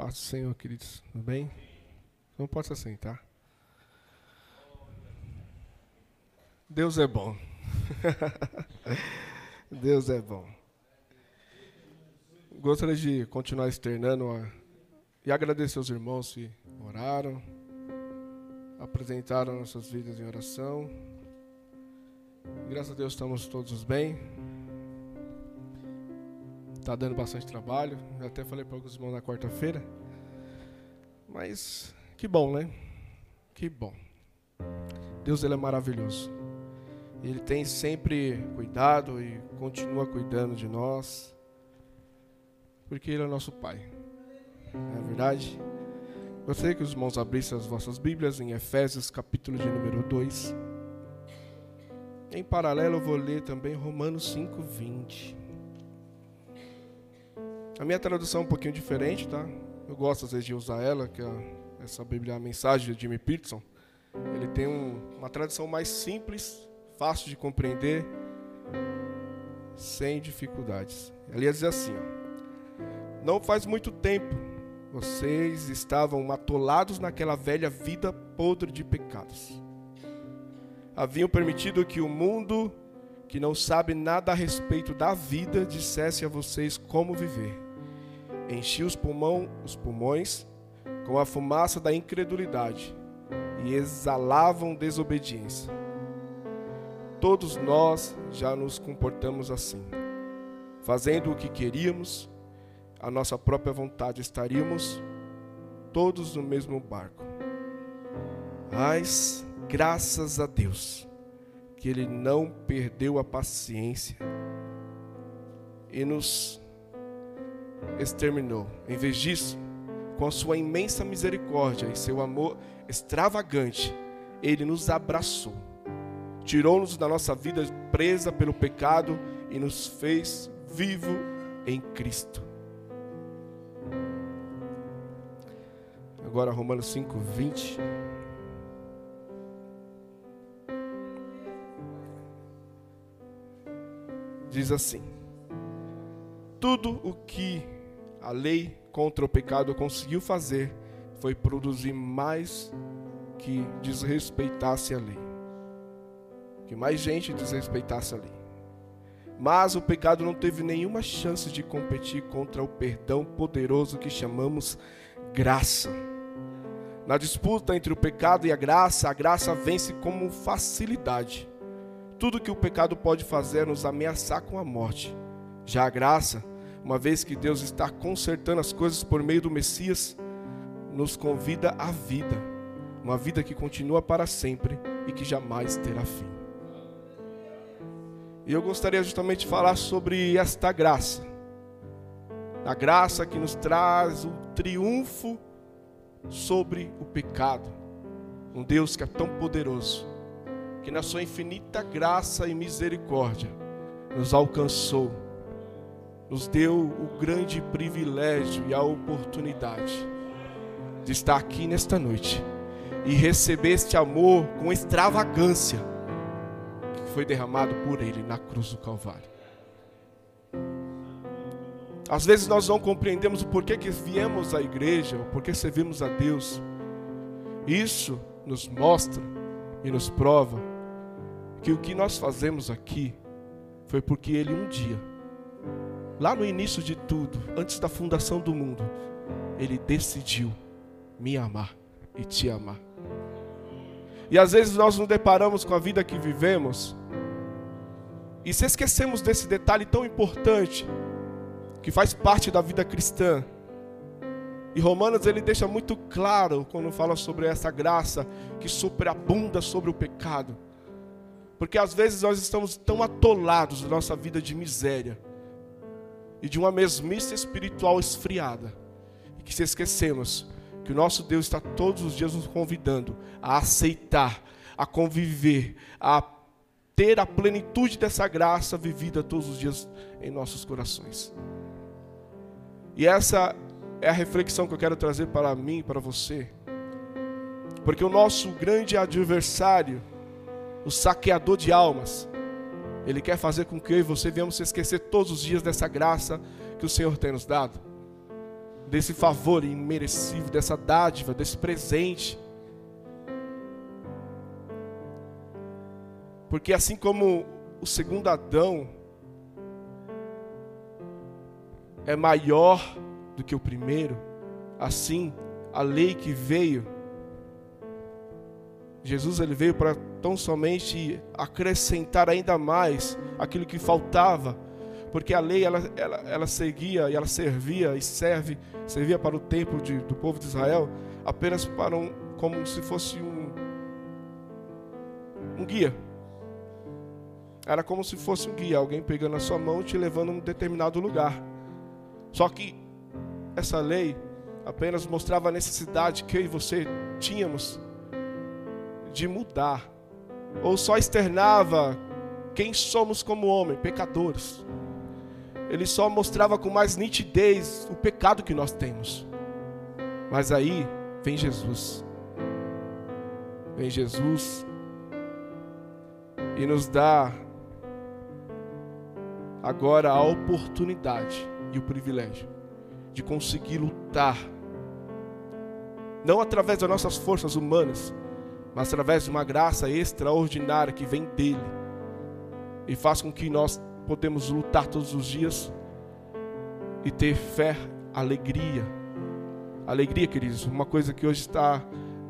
Paz do Senhor, queridos. Tudo bem? Não pode se assentar. Deus é bom. Deus é bom. Gostaria de continuar externando a, e agradecer aos irmãos que oraram, apresentaram nossas vidas em oração. Graças a Deus estamos todos bem. Está dando bastante trabalho. Eu até falei para alguns irmãos na quarta-feira. Mas que bom, né? Que bom. Deus ele é maravilhoso. Ele tem sempre cuidado e continua cuidando de nós. Porque Ele é nosso Pai. Não é verdade? Gostaria que os irmãos abrissem as vossas Bíblias em Efésios, capítulo de número 2. Em paralelo, eu vou ler também Romanos 5, 20. A minha tradução é um pouquinho diferente, tá? Eu gosto às vezes de usar ela, que é essa Bíblia, a mensagem de Jimmy Peterson. Ele tem um, uma tradução mais simples, fácil de compreender, sem dificuldades. Ali ia dizer assim: Não faz muito tempo vocês estavam atolados naquela velha vida podre de pecados. Haviam permitido que o mundo, que não sabe nada a respeito da vida, dissesse a vocês como viver enchia os, pulmão, os pulmões com a fumaça da incredulidade e exalavam desobediência. Todos nós já nos comportamos assim, fazendo o que queríamos, a nossa própria vontade, estaríamos todos no mesmo barco. Mas, graças a Deus, que Ele não perdeu a paciência e nos exterminou. Em vez disso, com a sua imensa misericórdia e seu amor extravagante, ele nos abraçou, tirou-nos da nossa vida presa pelo pecado e nos fez vivo em Cristo. Agora Romanos 5, 20. Diz assim: Tudo o que a lei contra o pecado conseguiu fazer foi produzir mais que desrespeitasse a lei. Que mais gente desrespeitasse a lei. Mas o pecado não teve nenhuma chance de competir contra o perdão poderoso que chamamos graça. Na disputa entre o pecado e a graça, a graça vence como facilidade. Tudo que o pecado pode fazer é nos ameaçar com a morte. Já a graça uma vez que Deus está consertando as coisas por meio do Messias, nos convida à vida, uma vida que continua para sempre e que jamais terá fim. E eu gostaria justamente de falar sobre esta graça, a graça que nos traz o triunfo sobre o pecado, um Deus que é tão poderoso, que na sua infinita graça e misericórdia nos alcançou nos deu o grande privilégio e a oportunidade de estar aqui nesta noite e receber este amor com extravagância que foi derramado por Ele na cruz do Calvário. Às vezes nós não compreendemos o porquê que viemos à igreja, o porquê servimos a Deus. Isso nos mostra e nos prova que o que nós fazemos aqui foi porque Ele um dia lá no início de tudo, antes da fundação do mundo, Ele decidiu me amar e te amar. E às vezes nós nos deparamos com a vida que vivemos e se esquecemos desse detalhe tão importante que faz parte da vida cristã. E Romanos ele deixa muito claro quando fala sobre essa graça que superabunda sobre o pecado. Porque às vezes nós estamos tão atolados na nossa vida de miséria e de uma mesmice espiritual esfriada. E que se esquecemos que o nosso Deus está todos os dias nos convidando a aceitar, a conviver, a ter a plenitude dessa graça vivida todos os dias em nossos corações. E essa é a reflexão que eu quero trazer para mim para você. Porque o nosso grande adversário, o saqueador de almas, ele quer fazer com que eu e você venhamos se esquecer todos os dias dessa graça que o Senhor tem nos dado. desse favor imerecido, dessa dádiva, desse presente. Porque assim como o segundo Adão é maior do que o primeiro, assim a lei que veio, Jesus ele veio para tão somente acrescentar ainda mais aquilo que faltava, porque a lei ela, ela, ela seguia e ela servia e serve, servia para o tempo de, do povo de Israel apenas para um, como se fosse um, um guia. Era como se fosse um guia, alguém pegando a sua mão e te levando a um determinado lugar. Só que essa lei apenas mostrava a necessidade que eu e você tínhamos de mudar, ou só externava quem somos como homem, pecadores. Ele só mostrava com mais nitidez o pecado que nós temos. Mas aí vem Jesus. Vem Jesus e nos dá agora a oportunidade e o privilégio de conseguir lutar, não através das nossas forças humanas, mas através de uma graça extraordinária que vem dele e faz com que nós podemos lutar todos os dias e ter fé, alegria. Alegria, queridos, uma coisa que hoje está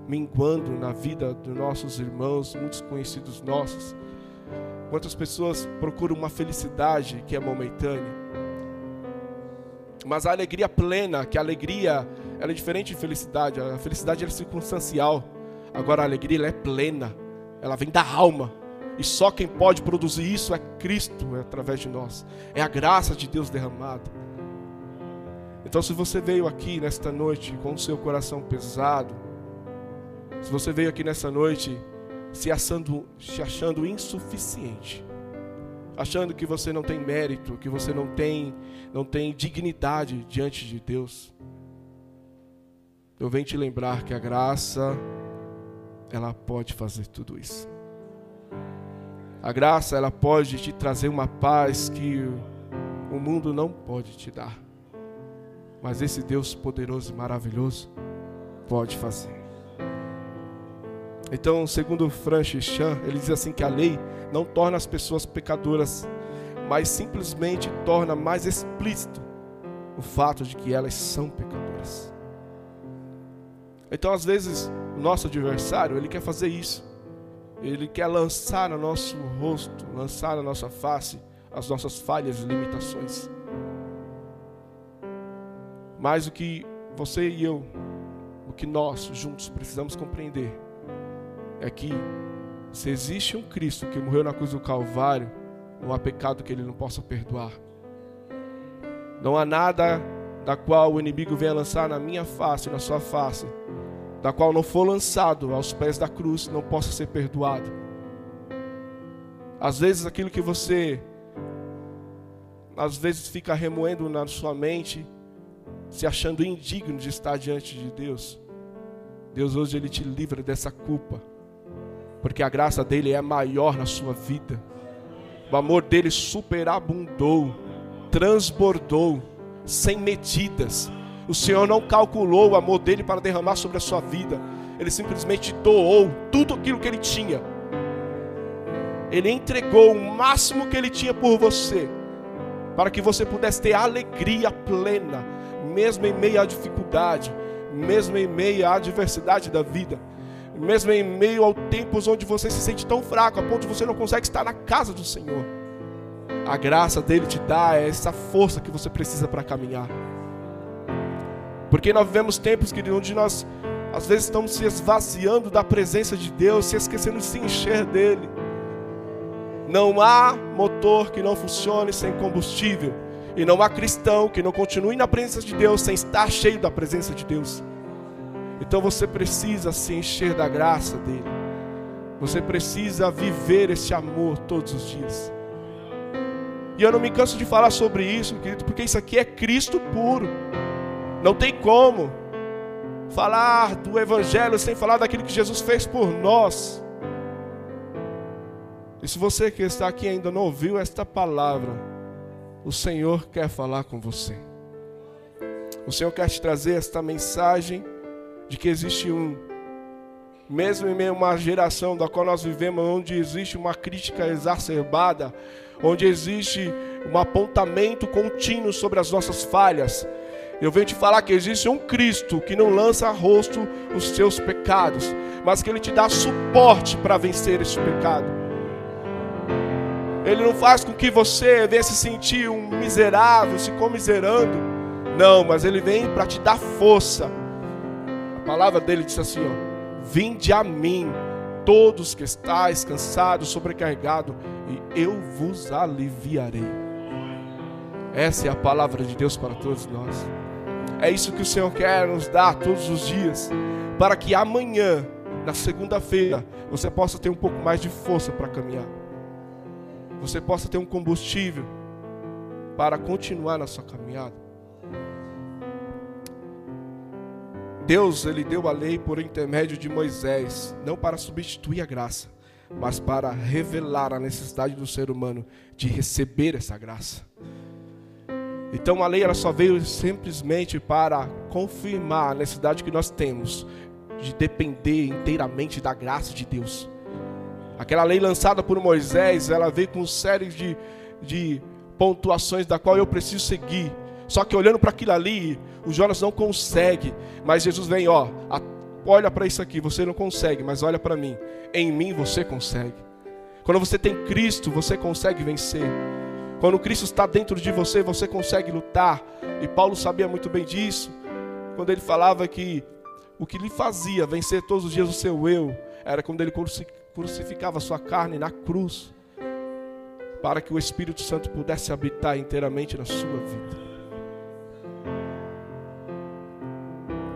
minguando na vida dos nossos irmãos, muitos conhecidos nossos. Quantas pessoas procuram uma felicidade que é momentânea, mas a alegria plena, que a alegria ela é diferente de felicidade, a felicidade é circunstancial. Agora a alegria é plena, ela vem da alma. E só quem pode produzir isso é Cristo, é através de nós. É a graça de Deus derramada. Então, se você veio aqui nesta noite com o seu coração pesado, se você veio aqui nessa noite se achando, se achando insuficiente, achando que você não tem mérito, que você não tem, não tem dignidade diante de Deus, eu venho te lembrar que a graça ela pode fazer tudo isso. A graça, ela pode te trazer uma paz que o mundo não pode te dar. Mas esse Deus poderoso e maravilhoso pode fazer. Então, segundo Francis Chan, ele diz assim que a lei não torna as pessoas pecadoras, mas simplesmente torna mais explícito o fato de que elas são pecadoras. Então, às vezes, o nosso adversário, ele quer fazer isso. Ele quer lançar no nosso rosto, lançar na nossa face as nossas falhas e limitações. Mas o que você e eu, o que nós juntos precisamos compreender é que se existe um Cristo que morreu na cruz do Calvário, não há pecado que ele não possa perdoar. Não há nada da qual o inimigo venha lançar na minha face, na sua face, da qual não for lançado aos pés da cruz, não possa ser perdoado. Às vezes aquilo que você às vezes fica remoendo na sua mente, se achando indigno de estar diante de Deus. Deus hoje ele te livra dessa culpa, porque a graça dele é maior na sua vida. O amor dele superabundou, transbordou, sem medidas o Senhor não calculou o amor dele para derramar sobre a sua vida. Ele simplesmente doou tudo aquilo que ele tinha. Ele entregou o máximo que ele tinha por você, para que você pudesse ter alegria plena, mesmo em meio à dificuldade, mesmo em meio à adversidade da vida, mesmo em meio ao tempos onde você se sente tão fraco, a ponto de você não consegue estar na casa do Senhor. A graça dele te dá essa força que você precisa para caminhar. Porque nós vivemos tempos, querido, onde nós às vezes estamos se esvaziando da presença de Deus, se esquecendo de se encher dele. Não há motor que não funcione sem combustível. E não há cristão que não continue na presença de Deus sem estar cheio da presença de Deus. Então você precisa se encher da graça dele. Você precisa viver esse amor todos os dias. E eu não me canso de falar sobre isso, querido, porque isso aqui é Cristo puro. Não tem como falar do Evangelho sem falar daquilo que Jesus fez por nós. E se você que está aqui ainda não ouviu esta palavra, o Senhor quer falar com você. O Senhor quer te trazer esta mensagem de que existe um, mesmo em meio a uma geração da qual nós vivemos, onde existe uma crítica exacerbada, onde existe um apontamento contínuo sobre as nossas falhas, eu venho te falar que existe um Cristo que não lança a rosto os seus pecados, mas que Ele te dá suporte para vencer esse pecado. Ele não faz com que você venha se sentir um miserável, se comiserando. Não, mas Ele vem para te dar força. A palavra dele diz assim: ó, Vinde a mim, todos que estáis cansados, sobrecarregados, e eu vos aliviarei. Essa é a palavra de Deus para todos nós. É isso que o Senhor quer nos dar todos os dias, para que amanhã, na segunda-feira, você possa ter um pouco mais de força para caminhar. Você possa ter um combustível para continuar na sua caminhada. Deus, ele deu a lei por intermédio de Moisés, não para substituir a graça, mas para revelar a necessidade do ser humano de receber essa graça. Então a lei ela só veio simplesmente para confirmar a necessidade que nós temos de depender inteiramente da graça de Deus. Aquela lei lançada por Moisés, ela veio com série de, de pontuações da qual eu preciso seguir. Só que olhando para aquilo ali, o Jonas não consegue, mas Jesus vem, ó, olha para isso aqui, você não consegue, mas olha para mim. Em mim você consegue. Quando você tem Cristo, você consegue vencer. Quando Cristo está dentro de você, você consegue lutar. E Paulo sabia muito bem disso, quando ele falava que o que lhe fazia vencer todos os dias o seu eu era quando ele crucificava a sua carne na cruz, para que o Espírito Santo pudesse habitar inteiramente na sua vida.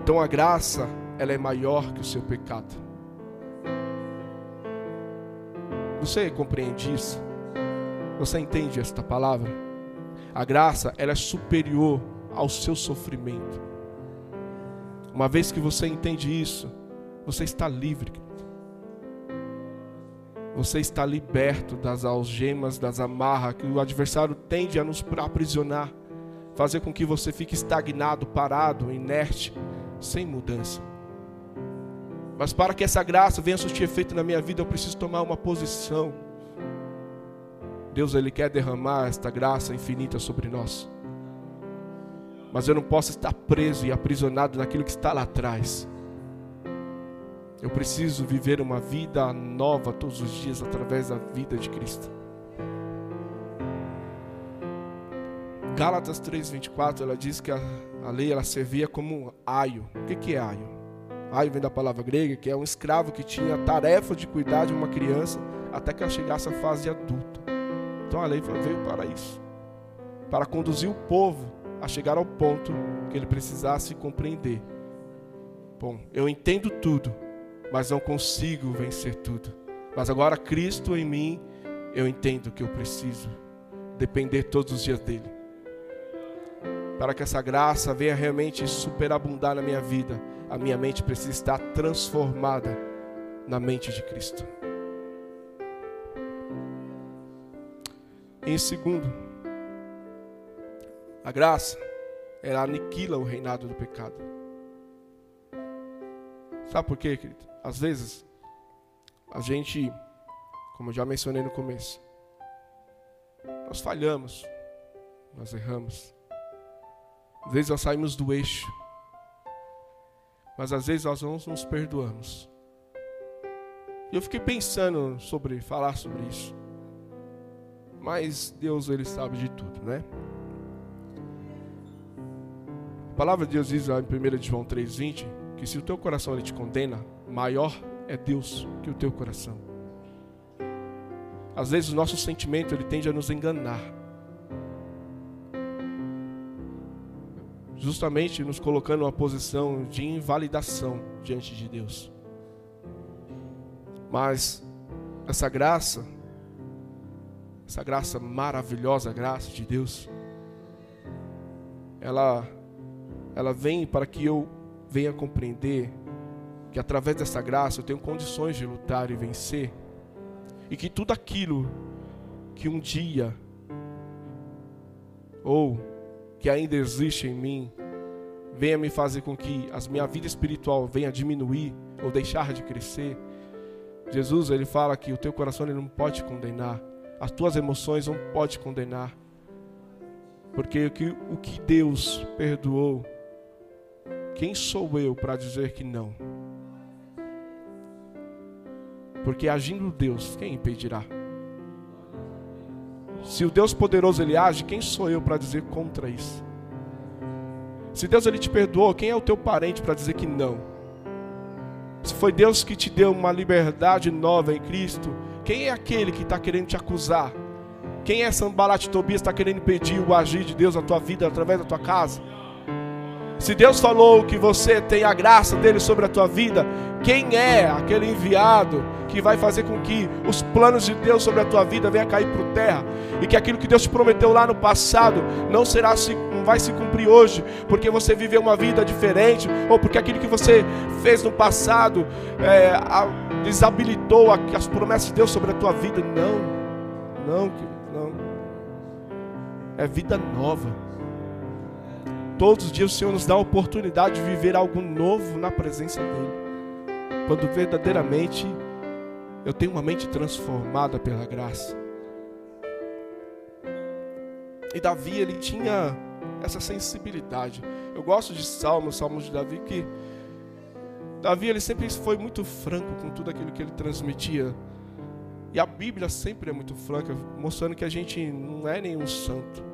Então a graça, ela é maior que o seu pecado. Você compreende isso? Você entende esta palavra? A graça, ela é superior ao seu sofrimento. Uma vez que você entende isso, você está livre. Você está liberto das algemas, das amarras que o adversário tende a nos aprisionar, fazer com que você fique estagnado, parado, inerte, sem mudança. Mas para que essa graça venha surtir efeito na minha vida, eu preciso tomar uma posição. Deus ele quer derramar esta graça infinita sobre nós. Mas eu não posso estar preso e aprisionado naquilo que está lá atrás. Eu preciso viver uma vida nova todos os dias através da vida de Cristo. Gálatas 3:24, ela diz que a, a, lei ela servia como aio. O que, que é aio? Aio vem da palavra grega, que é um escravo que tinha a tarefa de cuidar de uma criança até que ela chegasse à fase adulta. Então a lei veio para isso para conduzir o povo a chegar ao ponto que ele precisasse compreender. Bom, eu entendo tudo, mas não consigo vencer tudo. Mas agora Cristo em mim, eu entendo que eu preciso depender todos os dias dele. Para que essa graça venha realmente superabundar na minha vida, a minha mente precisa estar transformada na mente de Cristo. Em segundo, a graça, ela aniquila o reinado do pecado. Sabe por quê, querido? Às vezes, a gente, como eu já mencionei no começo, nós falhamos, nós erramos. Às vezes nós saímos do eixo, mas às vezes nós não nos perdoamos. E eu fiquei pensando sobre falar sobre isso. Mas Deus ele sabe de tudo, né? A palavra de Deus diz lá em 1 João 3:20 que se o teu coração ele te condena, maior é Deus que o teu coração. Às vezes o nosso sentimento ele tende a nos enganar. Justamente nos colocando numa posição de invalidação diante de Deus. Mas essa graça essa graça maravilhosa, graça de Deus, ela, ela vem para que eu venha compreender que através dessa graça eu tenho condições de lutar e vencer, e que tudo aquilo que um dia, ou que ainda existe em mim, venha me fazer com que a minha vida espiritual venha diminuir ou deixar de crescer. Jesus, ele fala que o teu coração ele não pode condenar, as tuas emoções não pode condenar. Porque o que, o que Deus perdoou, quem sou eu para dizer que não? Porque agindo Deus, quem impedirá? Se o Deus poderoso ele age, quem sou eu para dizer contra isso? Se Deus ele te perdoou, quem é o teu parente para dizer que não? Se foi Deus que te deu uma liberdade nova em Cristo, quem é aquele que está querendo te acusar? Quem é Sambalat Tobias está querendo impedir o agir de Deus na tua vida através da tua casa? Se Deus falou que você tem a graça dele sobre a tua vida, quem é aquele enviado que vai fazer com que os planos de Deus sobre a tua vida venham cair por terra e que aquilo que Deus te prometeu lá no passado não será não vai se cumprir hoje, porque você viveu uma vida diferente ou porque aquilo que você fez no passado é, a, desabilitou as promessas de Deus sobre a tua vida? Não, não, não. É vida nova. Todos os dias o Senhor nos dá a oportunidade de viver algo novo na presença dEle. Quando verdadeiramente eu tenho uma mente transformada pela graça. E Davi, ele tinha essa sensibilidade. Eu gosto de Salmos, Salmos de Davi, que Davi, ele sempre foi muito franco com tudo aquilo que ele transmitia. E a Bíblia sempre é muito franca, mostrando que a gente não é nenhum santo,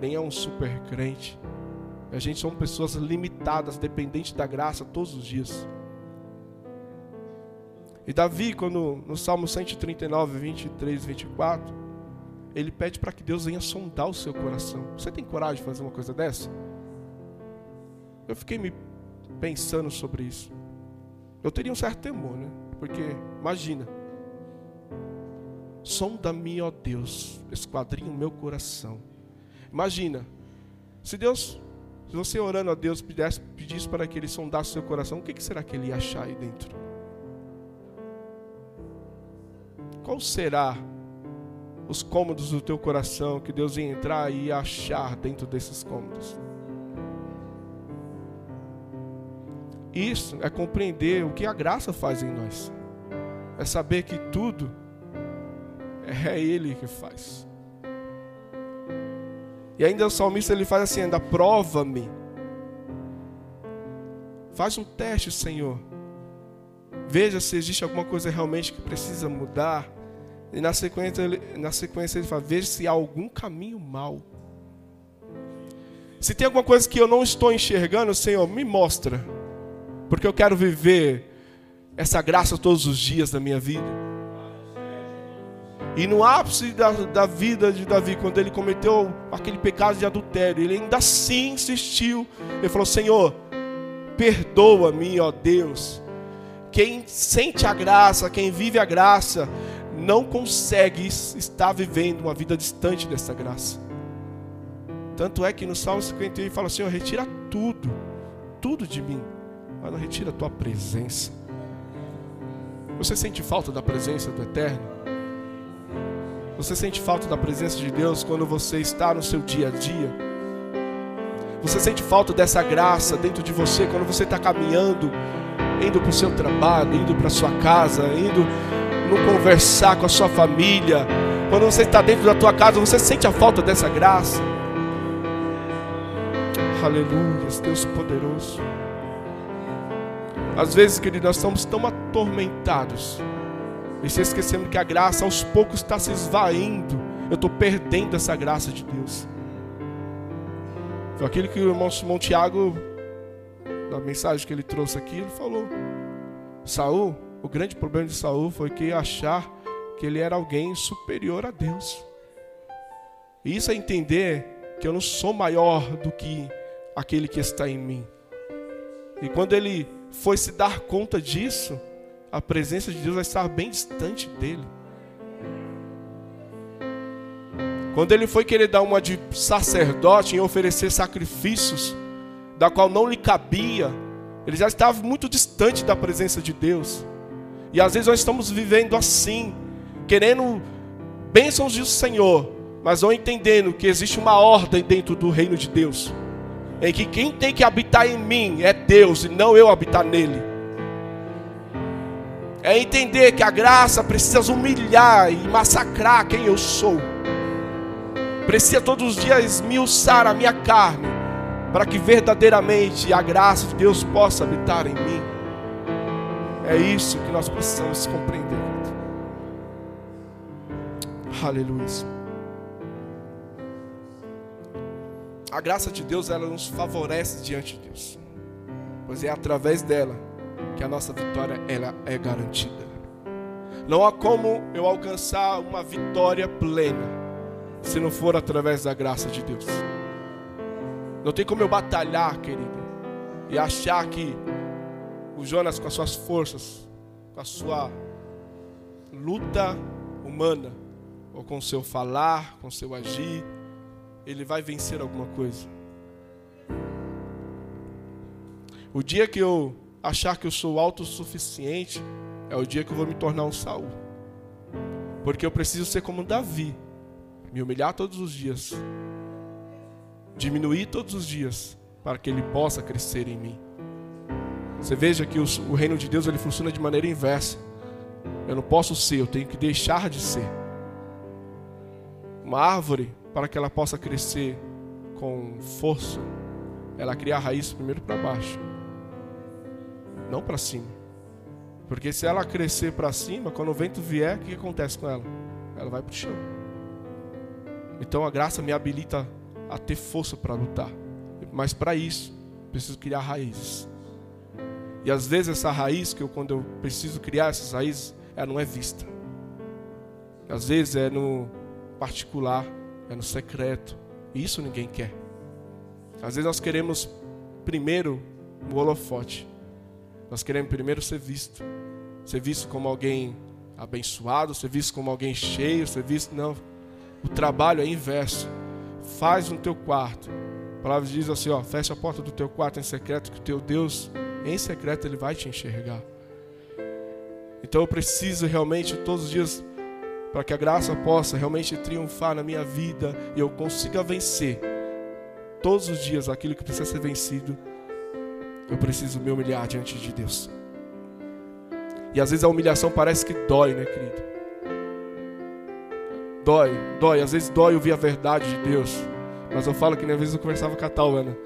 nem é um super crente. A gente são pessoas limitadas, dependentes da graça todos os dias. E Davi, quando no Salmo 139, 23, 24, ele pede para que Deus venha sondar o seu coração. Você tem coragem de fazer uma coisa dessa? Eu fiquei me pensando sobre isso. Eu teria um certo temor, né? Porque, imagina, sonda-me, ó Deus, esquadrinha o meu coração. Imagina, se Deus se você orando a Deus pedisse, pedisse para que Ele sondasse o seu coração, o que será que Ele ia achar aí dentro? Qual será os cômodos do teu coração que Deus ia entrar e ia achar dentro desses cômodos? Isso é compreender o que a graça faz em nós. É saber que tudo é Ele que faz. E ainda o salmista ele faz assim: ainda prova-me. Faz um teste, Senhor. Veja se existe alguma coisa realmente que precisa mudar. E na sequência, ele, na sequência ele fala: Veja se há algum caminho mal. Se tem alguma coisa que eu não estou enxergando, Senhor, me mostra. Porque eu quero viver essa graça todos os dias da minha vida. E no ápice da, da vida de Davi, quando ele cometeu aquele pecado de adultério, ele ainda assim insistiu. Ele falou: Senhor, perdoa-me, ó Deus. Quem sente a graça, quem vive a graça, não consegue estar vivendo uma vida distante dessa graça. Tanto é que no Salmo 51 ele fala: Senhor, retira tudo, tudo de mim, mas não retira a tua presença. Você sente falta da presença do Eterno? Você sente falta da presença de Deus quando você está no seu dia a dia? Você sente falta dessa graça dentro de você quando você está caminhando, indo para o seu trabalho, indo para a sua casa, indo no conversar com a sua família? Quando você está dentro da tua casa, você sente a falta dessa graça? Aleluia, Deus poderoso. Às vezes, querido, nós estamos tão atormentados e se esquecendo que a graça aos poucos está se esvaindo. Eu estou perdendo essa graça de Deus. Foi aquilo que o irmão Simão Tiago, na mensagem que ele trouxe aqui, ele falou. Saul, o grande problema de Saul foi que achar que ele era alguém superior a Deus. E isso é entender que eu não sou maior do que aquele que está em mim. E quando ele foi se dar conta disso, a presença de Deus vai estar bem distante dele. Quando ele foi querer dar uma de sacerdote em oferecer sacrifícios, da qual não lhe cabia, ele já estava muito distante da presença de Deus. E às vezes nós estamos vivendo assim, querendo bênçãos do Senhor, mas não entendendo que existe uma ordem dentro do reino de Deus. Em que quem tem que habitar em mim é Deus e não eu habitar nele. É entender que a graça precisa humilhar e massacrar quem eu sou. Precisa todos os dias esmiuçar a minha carne, para que verdadeiramente a graça de Deus possa habitar em mim. É isso que nós precisamos compreender. Aleluia. A graça de Deus, ela nos favorece diante de Deus. Pois é através dela que a nossa vitória ela é garantida. Não há como eu alcançar uma vitória plena se não for através da graça de Deus. Não tem como eu batalhar, querido, e achar que o Jonas com as suas forças, com a sua luta humana, ou com o seu falar, com o seu agir, ele vai vencer alguma coisa. O dia que eu achar que eu sou autossuficiente, é o dia que eu vou me tornar um Saul. Porque eu preciso ser como Davi, me humilhar todos os dias, diminuir todos os dias, para que ele possa crescer em mim. Você veja que o reino de Deus ele funciona de maneira inversa. Eu não posso ser, eu tenho que deixar de ser. Uma árvore para que ela possa crescer com força, ela cria a raiz primeiro para baixo, não para cima. Porque se ela crescer para cima, quando o vento vier, o que acontece com ela? Ela vai para o chão. Então a graça me habilita a ter força para lutar. Mas para isso, preciso criar raízes. E às vezes essa raiz, que eu, quando eu preciso criar essas raízes, ela não é vista. Às vezes é no particular, é no secreto. Isso ninguém quer. Às vezes nós queremos primeiro o holofote. Nós queremos primeiro ser visto. Ser visto como alguém abençoado, ser visto como alguém cheio, ser visto. Não. O trabalho é inverso. Faz no teu quarto. A palavra diz assim: ó, fecha a porta do teu quarto em secreto, que o teu Deus, em secreto, ele vai te enxergar. Então eu preciso realmente todos os dias para que a graça possa realmente triunfar na minha vida e eu consiga vencer todos os dias aquilo que precisa ser vencido, eu preciso me humilhar diante de Deus. E às vezes a humilhação parece que dói, né, querido? Dói, dói. Às vezes dói ouvir a verdade de Deus. Mas eu falo que nem às vezes eu conversava com a Tauana.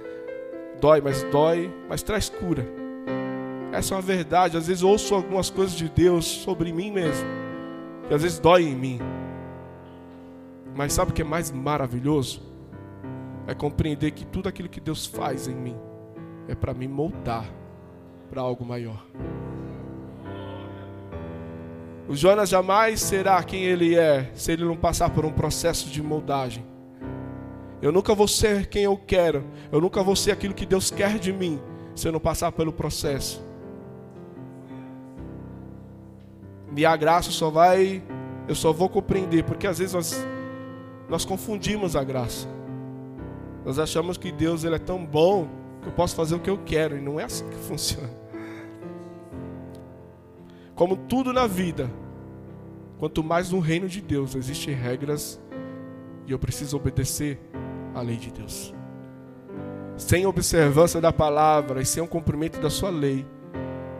Dói, mas dói, mas traz cura. Essa é uma verdade. Às vezes ouço algumas coisas de Deus sobre mim mesmo que às vezes dói em mim. Mas sabe o que é mais maravilhoso? É compreender que tudo aquilo que Deus faz em mim é para me moldar para algo maior. O Jonas jamais será quem ele é se ele não passar por um processo de moldagem. Eu nunca vou ser quem eu quero. Eu nunca vou ser aquilo que Deus quer de mim se eu não passar pelo processo. E a graça só vai, eu só vou compreender, porque às vezes nós, nós confundimos a graça. Nós achamos que Deus ele é tão bom que eu posso fazer o que eu quero, e não é assim que funciona. Como tudo na vida, quanto mais no reino de Deus existem regras e eu preciso obedecer à lei de Deus. Sem observância da palavra e sem o cumprimento da sua lei,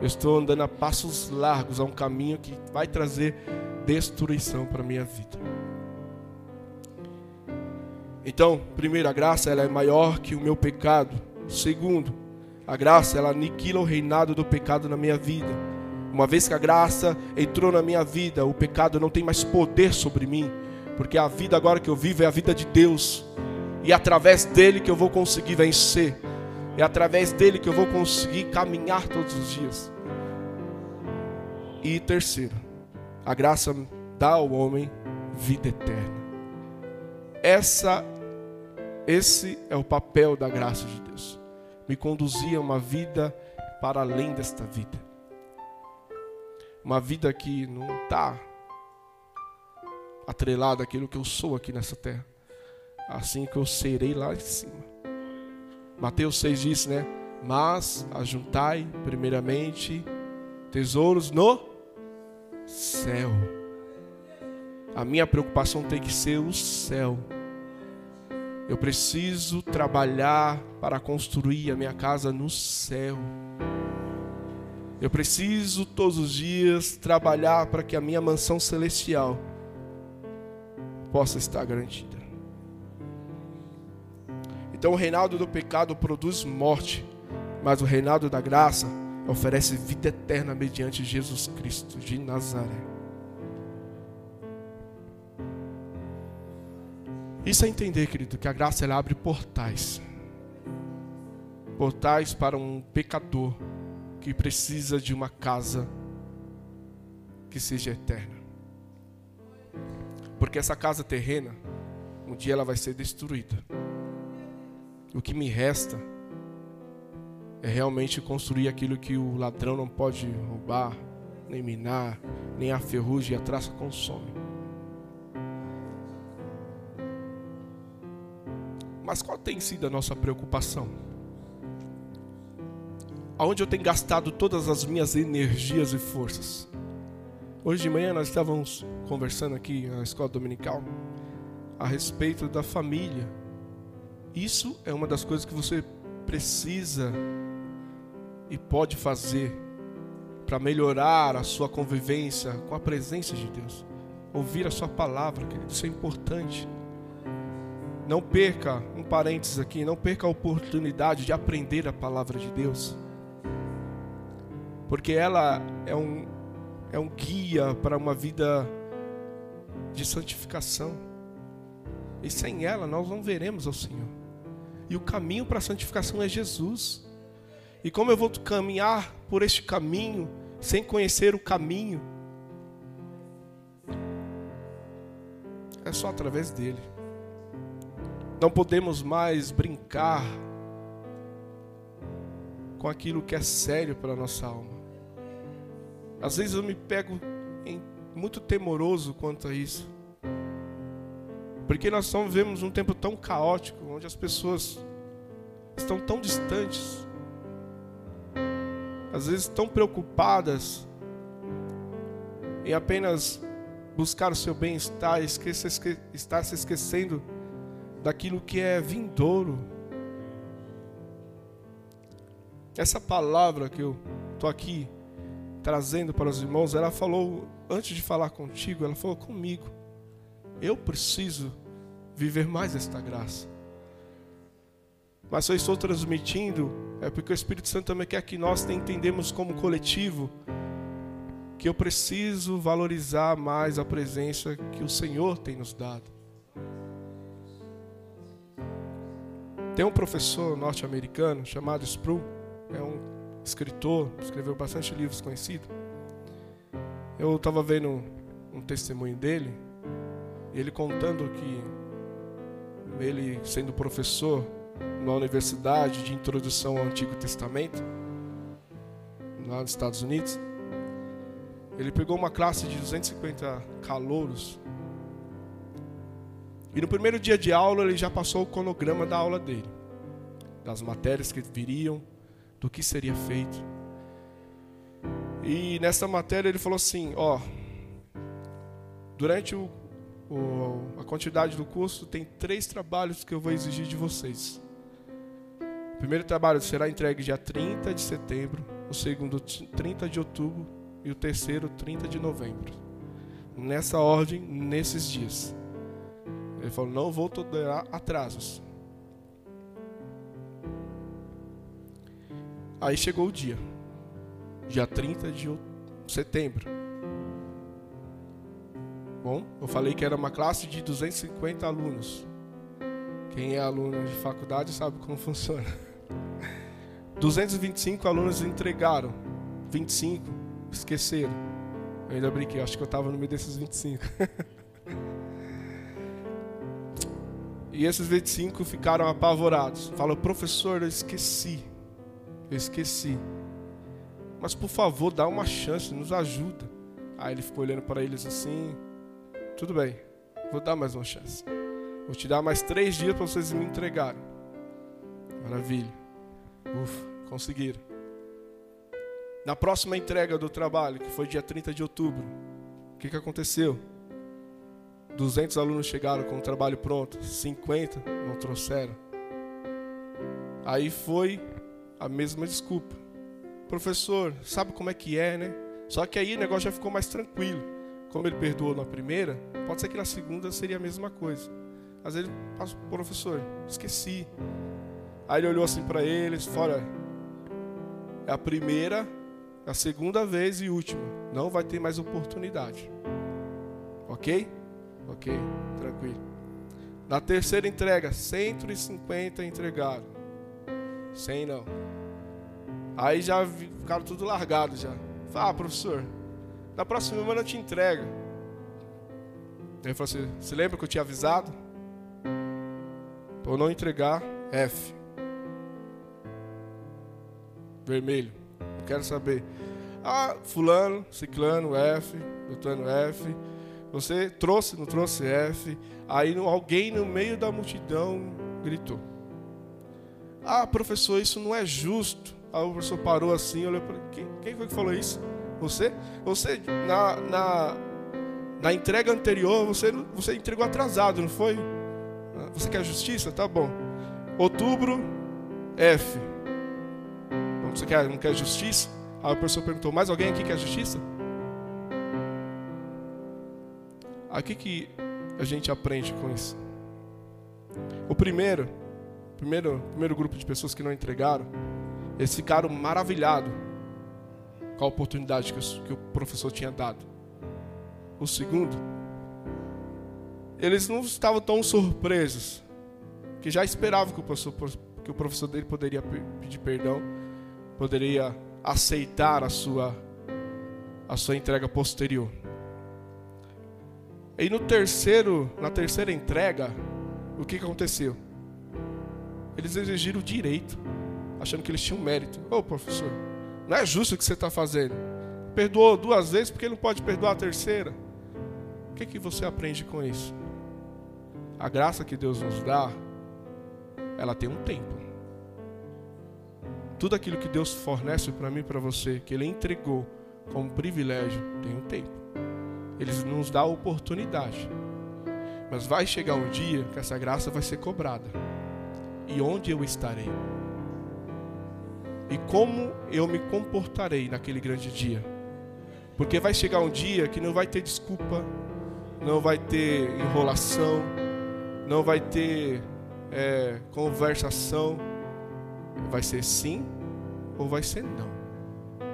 eu estou andando a passos largos a um caminho que vai trazer destruição para a minha vida. Então, primeiro, a graça ela é maior que o meu pecado. Segundo, a graça ela aniquila o reinado do pecado na minha vida. Uma vez que a graça entrou na minha vida, o pecado não tem mais poder sobre mim, porque a vida agora que eu vivo é a vida de Deus. E é através dele que eu vou conseguir vencer. É através dele que eu vou conseguir caminhar todos os dias. E terceiro, a graça dá ao homem vida eterna. Essa esse é o papel da graça de Deus. Me conduzir a uma vida para além desta vida. Uma vida que não está atrelada àquilo que eu sou aqui nessa terra. Assim que eu serei lá em cima. Mateus 6 diz, né? Mas ajuntai primeiramente tesouros no céu. A minha preocupação tem que ser o céu. Eu preciso trabalhar para construir a minha casa no céu. Eu preciso todos os dias trabalhar para que a minha mansão celestial possa estar garantida. Então o reinado do pecado produz morte, mas o reinado da graça oferece vida eterna mediante Jesus Cristo de Nazaré. Isso é entender, querido, que a graça ela abre portais. Portais para um pecador que precisa de uma casa que seja eterna. Porque essa casa terrena, um dia ela vai ser destruída. O que me resta é realmente construir aquilo que o ladrão não pode roubar, nem minar, nem a ferrugem e a traça consome. Mas qual tem sido a nossa preocupação? Aonde eu tenho gastado todas as minhas energias e forças? Hoje de manhã nós estávamos conversando aqui na escola dominical a respeito da família. Isso é uma das coisas que você precisa e pode fazer para melhorar a sua convivência com a presença de Deus. Ouvir a sua palavra, querido, isso é importante. Não perca, um parênteses aqui, não perca a oportunidade de aprender a palavra de Deus. Porque ela é um, é um guia para uma vida de santificação. E sem ela nós não veremos ao Senhor. E o caminho para a santificação é Jesus. E como eu vou caminhar por este caminho sem conhecer o caminho? É só através dele. Não podemos mais brincar com aquilo que é sério para a nossa alma. Às vezes eu me pego em, muito temoroso quanto a isso. Porque nós estamos vivemos um tempo tão caótico, onde as pessoas estão tão distantes, às vezes tão preocupadas em apenas buscar o seu bem-estar, estar se esquecendo daquilo que é vindouro. Essa palavra que eu estou aqui trazendo para os irmãos, ela falou, antes de falar contigo, ela falou comigo. Eu preciso viver mais esta graça. Mas se eu estou transmitindo, é porque o Espírito Santo também quer que nós entendemos como coletivo que eu preciso valorizar mais a presença que o Senhor tem nos dado. Tem um professor norte-americano chamado Sproul, é um escritor, escreveu bastante livros conhecidos. Eu estava vendo um, testemunho dele, ele contando que ele sendo professor na universidade de introdução ao Antigo Testamento, lá nos Estados Unidos, ele pegou uma classe de 250 calouros e no primeiro dia de aula ele já passou o cronograma da aula dele, das matérias que viriam, do que seria feito. E nessa matéria ele falou assim: ó, durante o, o, a quantidade do curso tem três trabalhos que eu vou exigir de vocês. O primeiro trabalho será entregue dia 30 de setembro, o segundo 30 de outubro e o terceiro 30 de novembro. Nessa ordem, nesses dias. Ele falou: Não vou tolerar atrasos. Aí chegou o dia, dia 30 de setembro. Bom, eu falei que era uma classe de 250 alunos. Quem é aluno de faculdade sabe como funciona. 225 alunos entregaram, 25 esqueceram. Eu ainda brinquei, acho que eu estava no meio desses 25. E esses 25 ficaram apavorados. Falou, professor, eu esqueci. Eu esqueci. Mas por favor, dá uma chance, nos ajuda. Aí ele ficou olhando para eles assim. Tudo bem, vou dar mais uma chance. Vou te dar mais três dias para vocês me entregarem. Maravilha. Ufa, conseguiram. Na próxima entrega do trabalho, que foi dia 30 de outubro, o que, que aconteceu? 200 alunos chegaram com o trabalho pronto, 50 não trouxeram. Aí foi a mesma desculpa. Professor, sabe como é que é, né? Só que aí o negócio já ficou mais tranquilo. Como ele perdoou na primeira, pode ser que na segunda seria a mesma coisa. Às vezes, professor, esqueci. Aí ele olhou assim para eles, fora, é a primeira, a segunda vez e última. Não vai ter mais oportunidade. Ok? Ok, tranquilo. Na terceira entrega, 150 entregaram. 100 não. Aí já ficaram tudo largado já. Fala, ah, professor, na próxima semana eu te entrega. Ele falou assim: Você lembra que eu tinha avisado? Por não entregar, F. Vermelho. Não quero saber. Ah, fulano, ciclano, F, doutorano F. Você trouxe, não trouxe F. Aí alguém no meio da multidão gritou. Ah, professor, isso não é justo. Aí o professor parou assim, olhou para quem, quem foi que falou isso? Você? Você na, na, na entrega anterior você você entregou atrasado, não foi? Você quer justiça? Tá bom. Outubro, F. Você quer, não quer justiça? Aí o professor perguntou: mais alguém aqui quer justiça? Aqui que a gente aprende com isso. O primeiro, primeiro, primeiro grupo de pessoas que não entregaram, eles ficaram maravilhados com a oportunidade que o professor tinha dado. O segundo, eles não estavam tão surpresos, que já esperavam que o professor, que o professor dele poderia pedir perdão, poderia aceitar a sua, a sua entrega posterior. E no terceiro, na terceira entrega, o que, aconteceu? Eles exigiram o direito, achando que eles tinham mérito. Ô oh, professor, não é justo o que você está fazendo. Perdoou duas vezes porque não pode perdoar a terceira. O que, que você aprende com isso? A graça que Deus nos dá, ela tem um tempo. Tudo aquilo que Deus fornece para mim e para você, que Ele entregou como privilégio, tem um tempo. Ele nos dá a oportunidade. Mas vai chegar um dia que essa graça vai ser cobrada. E onde eu estarei? E como eu me comportarei naquele grande dia? Porque vai chegar um dia que não vai ter desculpa, não vai ter enrolação, não vai ter é, conversação. Vai ser sim ou vai ser não?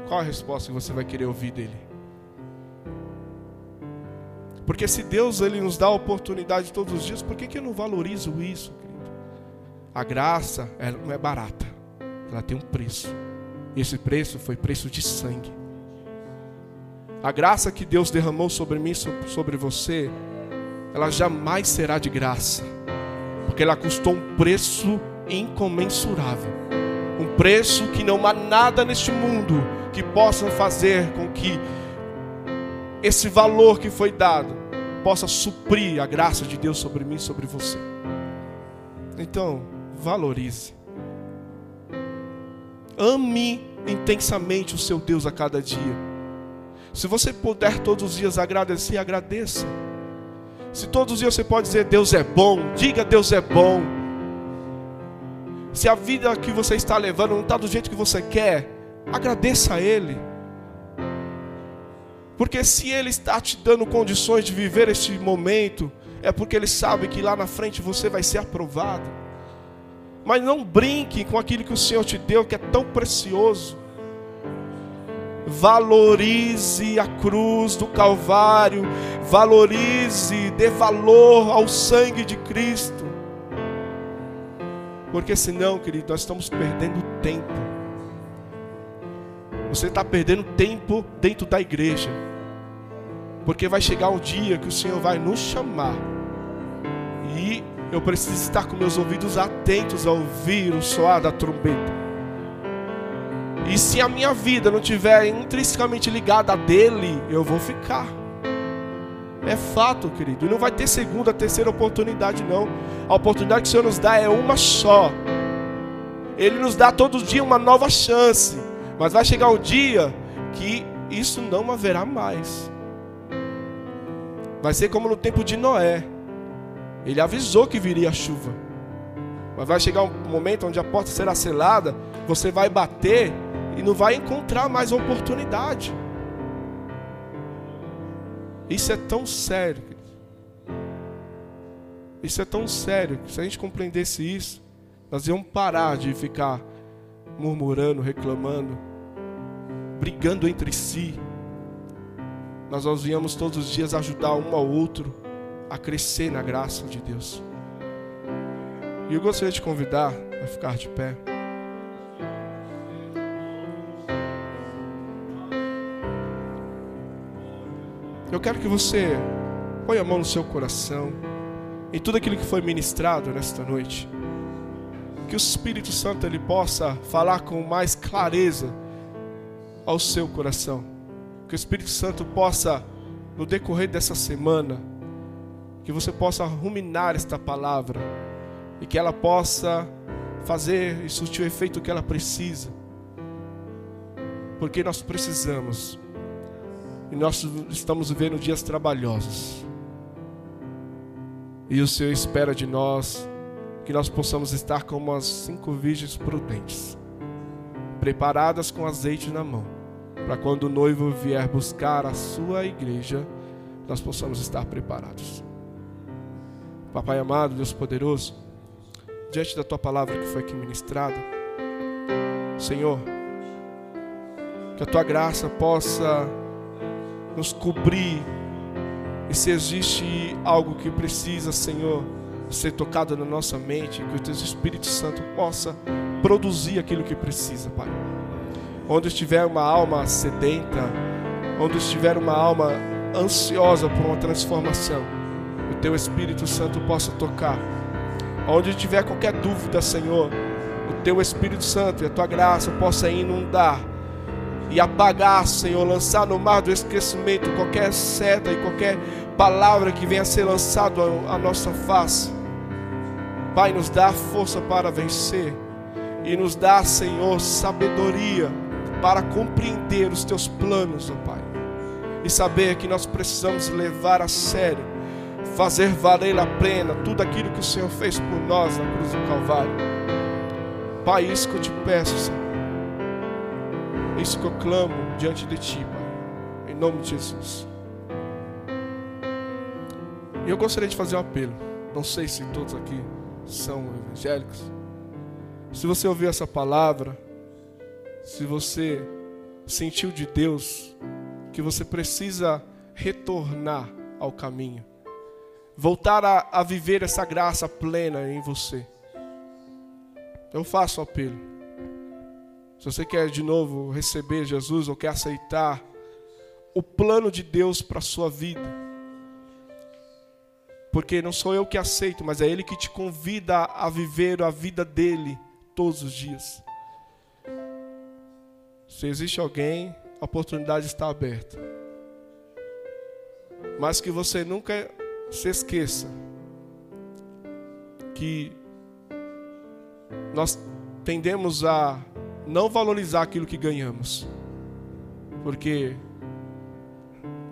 Qual a resposta que você vai querer ouvir dele? Porque se Deus ele nos dá a oportunidade todos os dias, por que, que eu não valorizo isso, querido? A graça ela não é barata, ela tem um preço. E esse preço foi preço de sangue. A graça que Deus derramou sobre mim, sobre você, ela jamais será de graça, porque ela custou um preço incomensurável. Um preço que não há nada neste mundo que possa fazer com que esse valor que foi dado possa suprir a graça de Deus sobre mim sobre você. Então, valorize. Ame intensamente o seu Deus a cada dia. Se você puder todos os dias agradecer, agradeça. Se todos os dias você pode dizer Deus é bom, diga Deus é bom. Se a vida que você está levando não está do jeito que você quer, agradeça a Ele. Porque se Ele está te dando condições de viver este momento, é porque Ele sabe que lá na frente você vai ser aprovado. Mas não brinque com aquilo que o Senhor te deu, que é tão precioso. Valorize a cruz do Calvário, valorize, dê valor ao sangue de Cristo. Porque senão, querido, nós estamos perdendo tempo. Você está perdendo tempo dentro da igreja. Porque vai chegar um dia que o Senhor vai nos chamar. E eu preciso estar com meus ouvidos atentos a ouvir o soar da trombeta. E se a minha vida não tiver intrinsecamente ligada a dele, eu vou ficar. É fato, querido. E não vai ter segunda, terceira oportunidade, não. A oportunidade que o Senhor nos dá é uma só. Ele nos dá todo dia uma nova chance. Mas vai chegar um dia que isso não haverá mais. Vai ser como no tempo de Noé. Ele avisou que viria a chuva. Mas vai chegar um momento onde a porta será selada, você vai bater e não vai encontrar mais oportunidade. Isso é tão sério. Isso é tão sério que se a gente compreendesse isso, nós íamos parar de ficar murmurando, reclamando, brigando entre si. Nós nós íamos todos os dias ajudar um ao outro a crescer na graça de Deus. E eu gostaria de convidar a ficar de pé. Eu quero que você ponha a mão no seu coração em tudo aquilo que foi ministrado nesta noite. Que o Espírito Santo ele possa falar com mais clareza ao seu coração. Que o Espírito Santo possa no decorrer dessa semana que você possa ruminar esta palavra e que ela possa fazer e surtir o efeito que ela precisa. Porque nós precisamos e nós estamos vivendo dias trabalhosos. E o Senhor espera de nós que nós possamos estar como as cinco virgens prudentes, preparadas com azeite na mão, para quando o noivo vier buscar a sua igreja, nós possamos estar preparados. Papai amado, Deus poderoso, diante da tua palavra que foi aqui ministrada, Senhor, que a tua graça possa nos cobrir. E se existe algo que precisa, Senhor, ser tocado na nossa mente, que o Teu Espírito Santo possa produzir aquilo que precisa, Pai. Onde estiver uma alma sedenta, onde estiver uma alma ansiosa por uma transformação, Teu Espírito Santo possa tocar. Onde tiver qualquer dúvida, Senhor, o Teu Espírito Santo e a Tua graça possa inundar e apagar, Senhor, lançar no mar do esquecimento qualquer seta e qualquer palavra que venha a ser lançado à nossa face. Pai, nos dá força para vencer e nos dá, Senhor, sabedoria para compreender os teus planos, ó Pai. E saber que nós precisamos levar a sério, fazer valer a plena tudo aquilo que o Senhor fez por nós na cruz do Calvário. Pai, isso que eu te peço, Senhor isso que eu clamo diante de Ti, Pai. Em nome de Jesus. E eu gostaria de fazer um apelo. Não sei se todos aqui são evangélicos. Se você ouviu essa palavra, se você sentiu de Deus que você precisa retornar ao caminho, voltar a, a viver essa graça plena em você, eu faço o apelo. Se você quer de novo receber Jesus ou quer aceitar o plano de Deus para a sua vida, porque não sou eu que aceito, mas é Ele que te convida a viver a vida dele todos os dias. Se existe alguém, a oportunidade está aberta. Mas que você nunca se esqueça que nós tendemos a não valorizar aquilo que ganhamos, porque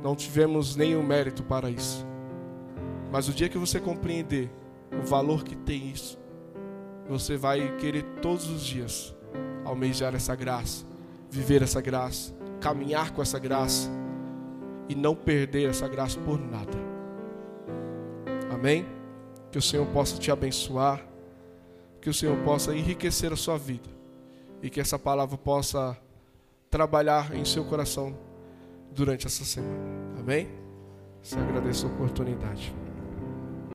não tivemos nenhum mérito para isso. Mas o dia que você compreender o valor que tem isso, você vai querer todos os dias almejar essa graça, viver essa graça, caminhar com essa graça e não perder essa graça por nada. Amém? Que o Senhor possa te abençoar, que o Senhor possa enriquecer a sua vida e que essa palavra possa trabalhar em seu coração durante essa semana. Amém? Você agradeço a oportunidade.